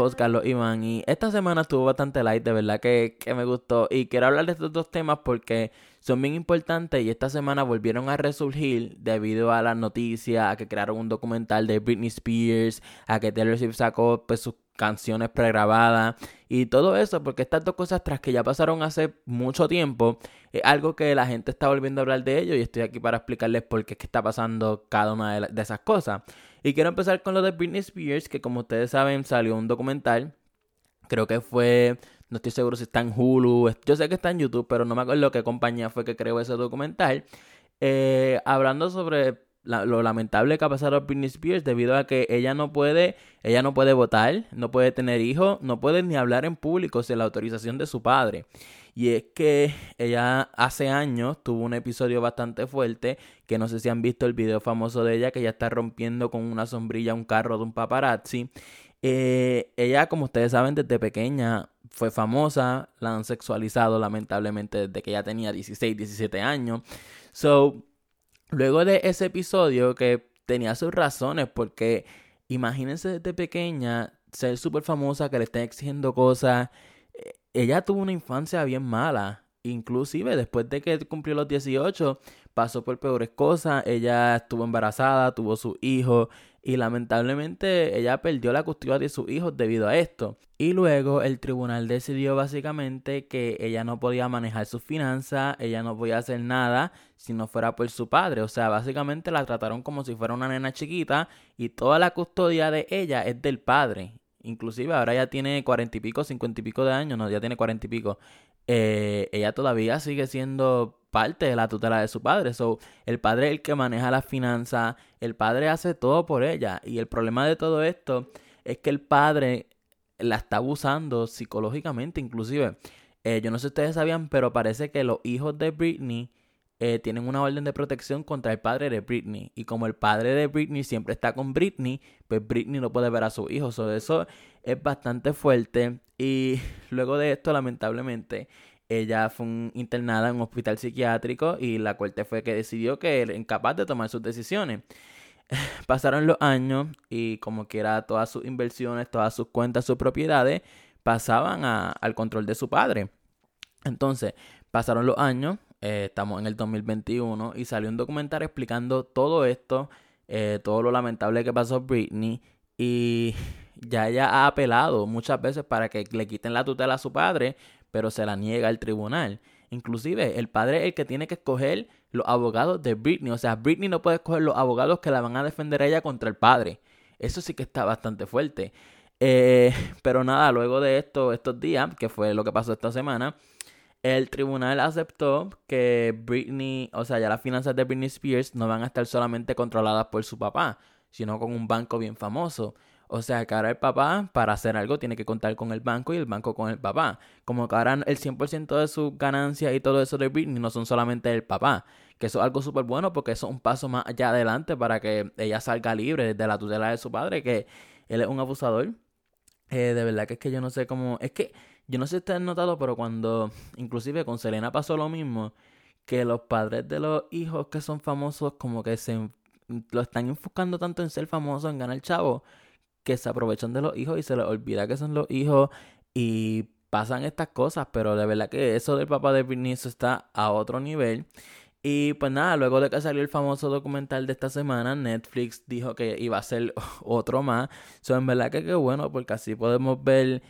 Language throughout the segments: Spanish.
host Carlos Iván y esta semana estuvo bastante light, de verdad que, que, me gustó. Y quiero hablar de estos dos temas porque son bien importantes y esta semana volvieron a resurgir debido a las noticias, a que crearon un documental de Britney Spears, a que Taylor Swift sacó pues, sus canciones pregrabadas y todo eso, porque estas dos cosas tras que ya pasaron hace mucho tiempo, es algo que la gente está volviendo a hablar de ello y estoy aquí para explicarles por qué es que está pasando cada una de, esas cosas. Y quiero empezar con lo de Britney Spears, que como ustedes saben salió un documental, creo que fue, no estoy seguro si está en Hulu, yo sé que está en YouTube, pero no me acuerdo qué compañía fue que creó ese documental, eh, hablando sobre lo lamentable que ha pasado a Britney Spears debido a que ella no puede, ella no puede votar, no puede tener hijos, no puede ni hablar en público sin la autorización de su padre. Y es que ella hace años tuvo un episodio bastante fuerte, que no sé si han visto el video famoso de ella, que ella está rompiendo con una sombrilla un carro de un paparazzi. Eh, ella, como ustedes saben, desde pequeña fue famosa, la han sexualizado lamentablemente desde que ella tenía 16, 17 años. So, Luego de ese episodio que tenía sus razones, porque imagínense desde pequeña ser súper famosa, que le estén exigiendo cosas. Eh, ella tuvo una infancia bien mala. Inclusive después de que cumplió los 18, pasó por peores cosas. Ella estuvo embarazada, tuvo su hijo y lamentablemente ella perdió la custodia de sus hijos debido a esto. Y luego el tribunal decidió básicamente que ella no podía manejar sus finanzas, ella no podía hacer nada si no fuera por su padre. O sea, básicamente la trataron como si fuera una nena chiquita y toda la custodia de ella es del padre. Inclusive ahora ya tiene cuarenta y pico, cincuenta y pico de años, no, ya tiene cuarenta y pico. Eh, ella todavía sigue siendo parte de la tutela de su padre. So, el padre es el que maneja las finanzas, el padre hace todo por ella. Y el problema de todo esto es que el padre la está abusando psicológicamente, inclusive. Eh, yo no sé si ustedes sabían, pero parece que los hijos de Britney eh, tienen una orden de protección contra el padre de Britney. Y como el padre de Britney siempre está con Britney, pues Britney no puede ver a su hijo. So, eso es bastante fuerte. Y luego de esto, lamentablemente, ella fue internada en un hospital psiquiátrico y la corte fue que decidió que era incapaz de tomar sus decisiones. Pasaron los años y como quiera todas sus inversiones, todas sus cuentas, sus propiedades pasaban al control de su padre. Entonces, pasaron los años, eh, estamos en el 2021 y salió un documental explicando todo esto, eh, todo lo lamentable que pasó Britney y ya ella ha apelado muchas veces para que le quiten la tutela a su padre pero se la niega el tribunal. Inclusive el padre es el que tiene que escoger los abogados de Britney. O sea, Britney no puede escoger los abogados que la van a defender a ella contra el padre. Eso sí que está bastante fuerte. Eh, pero nada, luego de esto, estos días, que fue lo que pasó esta semana, el tribunal aceptó que Britney, o sea, ya las finanzas de Britney Spears no van a estar solamente controladas por su papá, sino con un banco bien famoso. O sea, que ahora el papá, para hacer algo, tiene que contar con el banco y el banco con el papá. Como que ahora el 100% de sus ganancias y todo eso de Britney no son solamente el papá. Que eso es algo súper bueno porque eso es un paso más allá adelante para que ella salga libre de la tutela de su padre, que él es un abusador. Eh, de verdad que es que yo no sé cómo... Es que yo no sé si ustedes han notado, pero cuando inclusive con Selena pasó lo mismo, que los padres de los hijos que son famosos como que se lo están enfocando tanto en ser famosos, en ganar chavo, que se aprovechan de los hijos y se les olvida que son los hijos y pasan estas cosas, pero de verdad que eso del papá de Britney está a otro nivel. Y pues nada, luego de que salió el famoso documental de esta semana, Netflix dijo que iba a ser otro más. So, en verdad que qué bueno, porque así podemos ver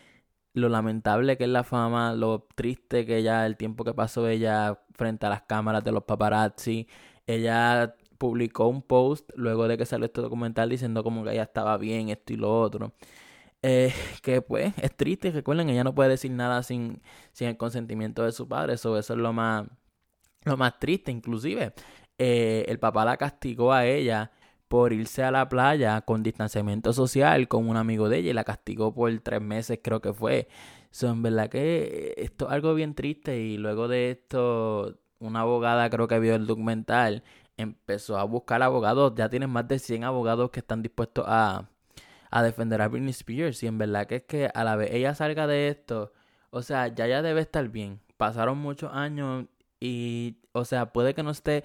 lo lamentable que es la fama, lo triste que ella, el tiempo que pasó ella frente a las cámaras de los paparazzi. Ella publicó un post luego de que salió este documental diciendo como que ella estaba bien, esto y lo otro. Eh, que pues es triste, recuerden, ella no puede decir nada sin, sin el consentimiento de su padre, eso, eso es lo más, lo más triste, inclusive. Eh, el papá la castigó a ella por irse a la playa con distanciamiento social con un amigo de ella y la castigó por tres meses, creo que fue. son en verdad que esto es algo bien triste y luego de esto, una abogada creo que vio el documental empezó a buscar abogados. Ya tienen más de 100 abogados que están dispuestos a, a defender a Britney Spears. Y en verdad que es que a la vez ella salga de esto, o sea, ya ya debe estar bien. Pasaron muchos años y, o sea, puede que no esté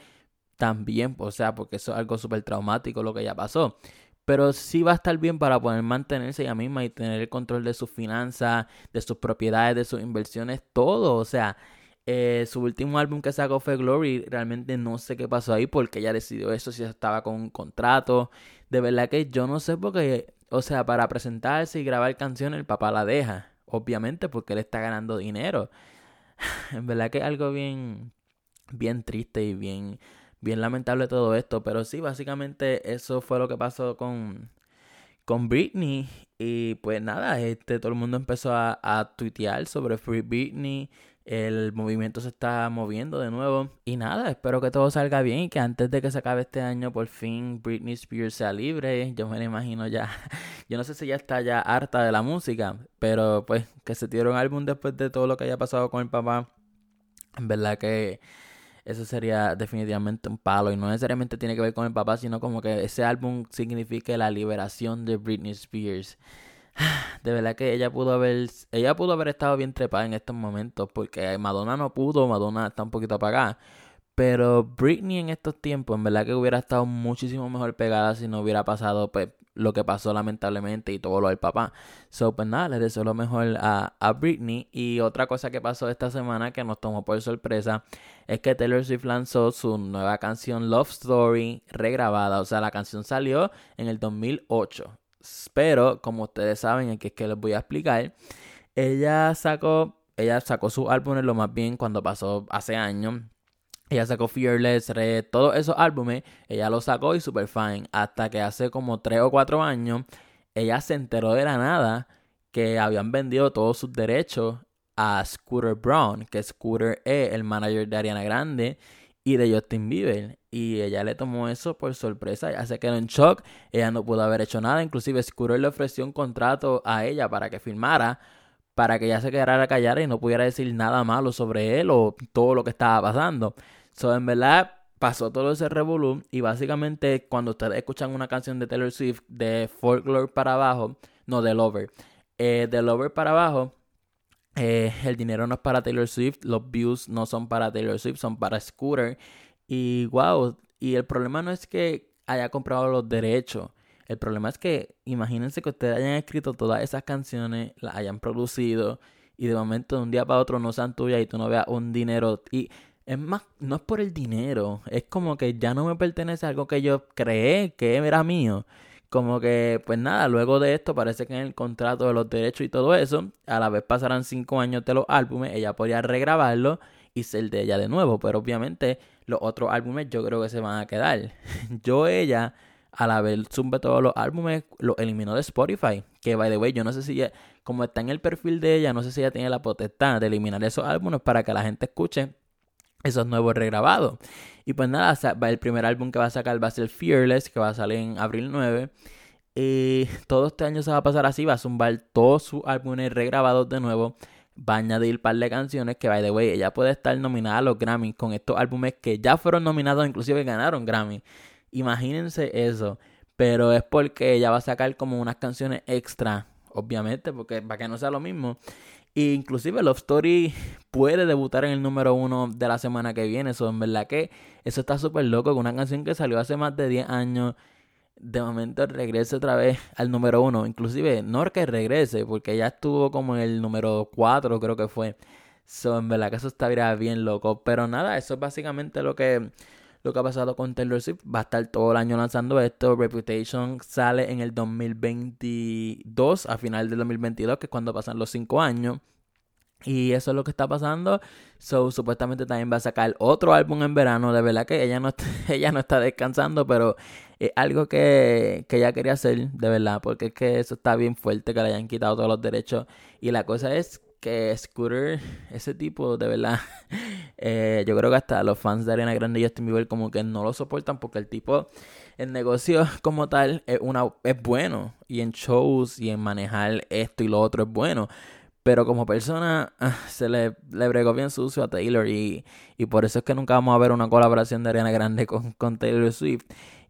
tan bien, o sea, porque eso es algo súper traumático lo que ya pasó. pero sí va a estar bien para poder mantenerse ella misma y tener el control de sus finanzas, de sus propiedades, de sus inversiones, todo. O sea, eh, su último álbum que sacó fue Glory. Realmente no sé qué pasó ahí porque ella decidió eso, si estaba con un contrato. De verdad que yo no sé porque, o sea, para presentarse y grabar canciones el papá la deja. Obviamente porque él está ganando dinero. en verdad que es algo bien, bien triste y bien bien lamentable todo esto, pero sí, básicamente eso fue lo que pasó con, con Britney. Y pues nada, este, todo el mundo empezó a, a tuitear sobre Free Britney. El movimiento se está moviendo de nuevo. Y nada, espero que todo salga bien y que antes de que se acabe este año, por fin Britney Spears sea libre. Yo me lo imagino ya. Yo no sé si ya está ya harta de la música, pero pues que se tiró un álbum después de todo lo que haya pasado con el papá. En verdad que eso sería definitivamente un palo. Y no necesariamente tiene que ver con el papá, sino como que ese álbum signifique la liberación de Britney Spears. De verdad que ella pudo haber, ella pudo haber estado bien trepada en estos momentos, porque Madonna no pudo, Madonna está un poquito apagada. Pero Britney en estos tiempos, en verdad que hubiera estado muchísimo mejor pegada si no hubiera pasado pues, lo que pasó lamentablemente y todo lo del papá. So, pues nada, les deseo lo mejor a, a Britney. Y otra cosa que pasó esta semana que nos tomó por sorpresa es que Taylor Swift lanzó su nueva canción Love Story regrabada. O sea, la canción salió en el 2008. Pero, como ustedes saben, aquí es que les voy a explicar, ella sacó, ella sacó su álbum lo más bien cuando pasó hace años ella sacó Fearless, todos esos álbumes, ella los sacó y super fine. Hasta que hace como 3 o 4 años, ella se enteró de la nada que habían vendido todos sus derechos a Scooter Brown, que Scooter es el manager de Ariana Grande y de Justin Bieber. Y ella le tomó eso por sorpresa, ella se quedó en shock, ella no pudo haber hecho nada, inclusive Scooter le ofreció un contrato a ella para que firmara, para que ella se quedara callada y no pudiera decir nada malo sobre él o todo lo que estaba pasando. So, en verdad, pasó todo ese revolú y básicamente cuando ustedes escuchan una canción de Taylor Swift de Folklore para abajo, no, de Lover, eh, de Lover para abajo, eh, el dinero no es para Taylor Swift, los views no son para Taylor Swift, son para Scooter. Y wow, y el problema no es que haya comprado los derechos. El problema es que imagínense que ustedes hayan escrito todas esas canciones, las hayan producido y de momento de un día para otro no sean tuyas y tú no veas un dinero. Y es más, no es por el dinero, es como que ya no me pertenece a algo que yo creé que era mío. Como que, pues nada, luego de esto parece que en el contrato de los derechos y todo eso, a la vez pasarán cinco años de los álbumes, ella podría regrabarlo y ser de ella de nuevo. Pero obviamente los otros álbumes yo creo que se van a quedar. yo ella, a la vez sube todos los álbumes, los eliminó de Spotify. Que by the way, yo no sé si como está en el perfil de ella, no sé si ella tiene la potestad de eliminar esos álbumes para que la gente escuche esos nuevos regrabados. Y pues nada, el primer álbum que va a sacar va a ser Fearless, que va a salir en abril 9. Y todo este año se va a pasar así, va a zumbar todos sus álbumes regrabados de nuevo. Va a añadir un par de canciones que, by the way, ella puede estar nominada a los Grammy con estos álbumes que ya fueron nominados, inclusive ganaron Grammy. Imagínense eso. Pero es porque ella va a sacar como unas canciones extra, obviamente, porque para que no sea lo mismo. E inclusive Love Story puede debutar en el número uno de la semana que viene. Eso en verdad que eso está súper loco. Con una canción que salió hace más de 10 años. De momento regrese otra vez al número uno. Inclusive no que regrese. Porque ya estuvo como en el número 4 creo que fue. So, en verdad que eso está bien loco. Pero nada, eso es básicamente lo que, lo que ha pasado con Taylor Swift. Va a estar todo el año lanzando esto. Reputation sale en el 2022, a final del 2022, que es cuando pasan los 5 años. Y eso es lo que está pasando. So, supuestamente también va a sacar otro álbum en verano. De verdad que ella no está, ella no está descansando, pero es algo que, que ella quería hacer, de verdad. Porque es que eso está bien fuerte, que le hayan quitado todos los derechos. Y la cosa es que Scooter, ese tipo, de verdad, eh, yo creo que hasta los fans de Ariana Grande y Justin Bieber como que no lo soportan porque el tipo, en negocio como tal, es, una, es bueno. Y en shows y en manejar esto y lo otro es bueno. Pero como persona ah, se le, le bregó bien sucio a Taylor y, y, por eso es que nunca vamos a ver una colaboración de Ariana Grande con, con Taylor Swift.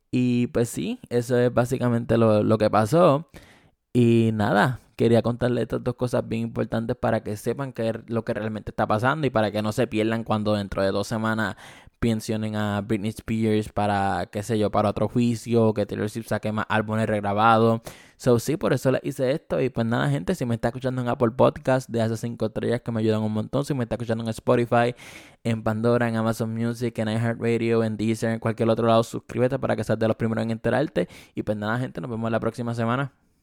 Y pues sí, eso es básicamente lo, lo que pasó. Y nada, quería contarles estas dos cosas bien importantes para que sepan qué es lo que realmente está pasando y para que no se pierdan cuando dentro de dos semanas pensionen a Britney Spears para, qué sé yo, para otro juicio, que Taylor Swift saque más álbumes regrabados. So, sí, por eso le hice esto. Y pues nada, gente, si me está escuchando en Apple Podcast, de hace 5 estrellas que me ayudan un montón. Si me está escuchando en Spotify, en Pandora, en Amazon Music, en iHeartRadio, en Deezer, en cualquier otro lado, suscríbete para que seas de los primeros en enterarte. Y pues nada, gente, nos vemos la próxima semana.